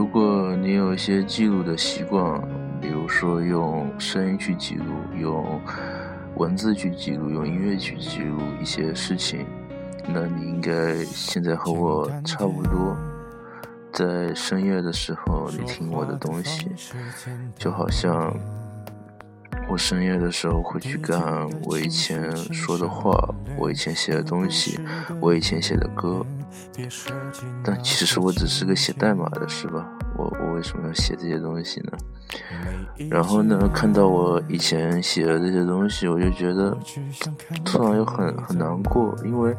如果你有一些记录的习惯，比如说用声音去记录，用文字去记录，用音乐去记录一些事情。那你应该现在和我差不多，在深夜的时候你听我的东西，就好像我深夜的时候会去干我以前说的话，我以前写的东西，我以前写的歌。但其实我只是个写代码的，是吧？我我为什么要写这些东西呢？然后呢，看到我以前写的这些东西，我就觉得突然又很很难过，因为。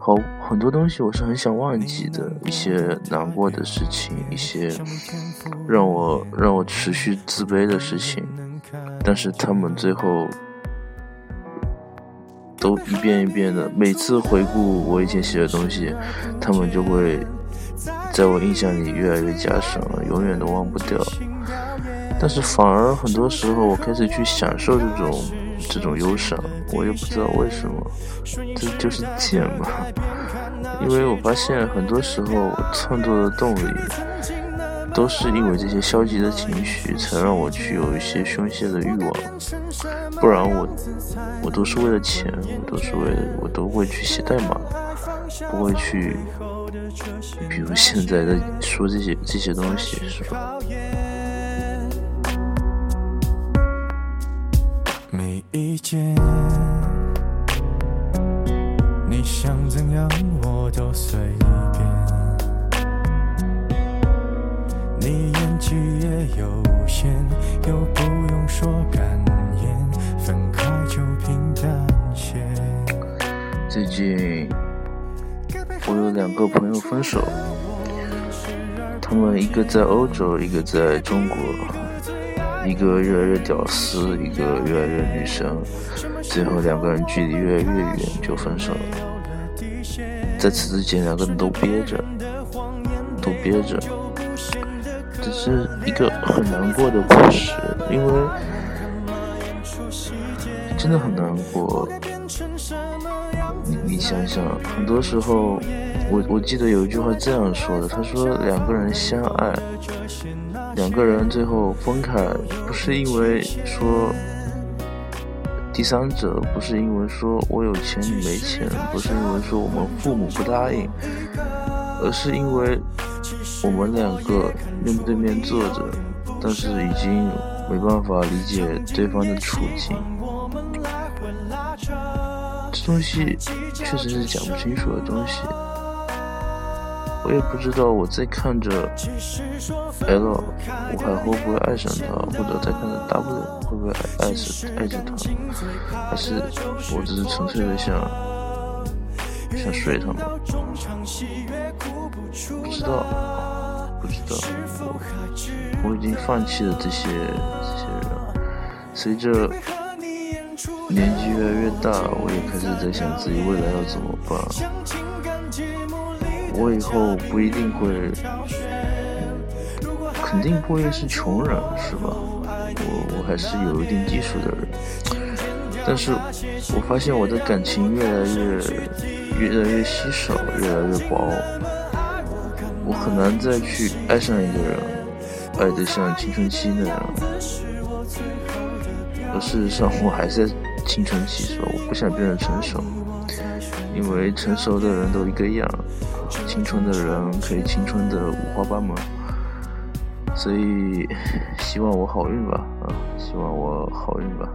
好，很多东西我是很想忘记的，一些难过的事情，一些让我让我持续自卑的事情，但是他们最后都一遍一遍的，每次回顾我以前写的东西，他们就会在我印象里越来越加深了，永远都忘不掉。但是反而很多时候，我开始去享受这种。这种忧伤，我也不知道为什么，这就是贱嘛。因为我发现很多时候，创作的动力都是因为这些消极的情绪，才让我去有一些宣泄的欲望。不然我，我都是为了钱，我都是为了，我都会去写代码，不会去，比如现在在说这些这些东西，是吧？一件，你想怎样我都随便。你演技也有限，又不用说感言，分开就平淡些。最近我有两个朋友分手，他们一个在欧洲，一个在中国。一个越来越屌丝，一个越来越女神，最后两个人距离越来越远就分手了。在此之前，两个人都憋着，都憋着，这是一个很难过的故事，因为真的很难过。你你想想，很多时候，我我记得有一句话这样说的，他说两个人相爱。两个人最后分开，不是因为说第三者，不是因为说我有钱你没钱，不是因为说我们父母不答应，而是因为我们两个面对面坐着，但是已经没办法理解对方的处境。这东西确实是讲不清楚的东西。我也不知道我在看着 L，我还会不会爱上他，或者在看着 W 会不会爱爱上爱着他，还是我只是纯粹的想想睡他们？不知道，不知道，我我已经放弃了这些这些人。随着年纪越来越大，我也开始在想自己未来要怎么办。我以后不一定会，肯定不会是穷人，是吧？我我还是有一定基础的人，但是我发现我的感情越来越越来越稀少，越来越薄，我很难再去爱上一个人，爱得像青春期那样。而事实上，我还在青春期，是吧？我不想变得成熟，因为成熟的人都一个样。青春的人可以青春的五花八门，所以希望我好运吧，啊，希望我好运吧。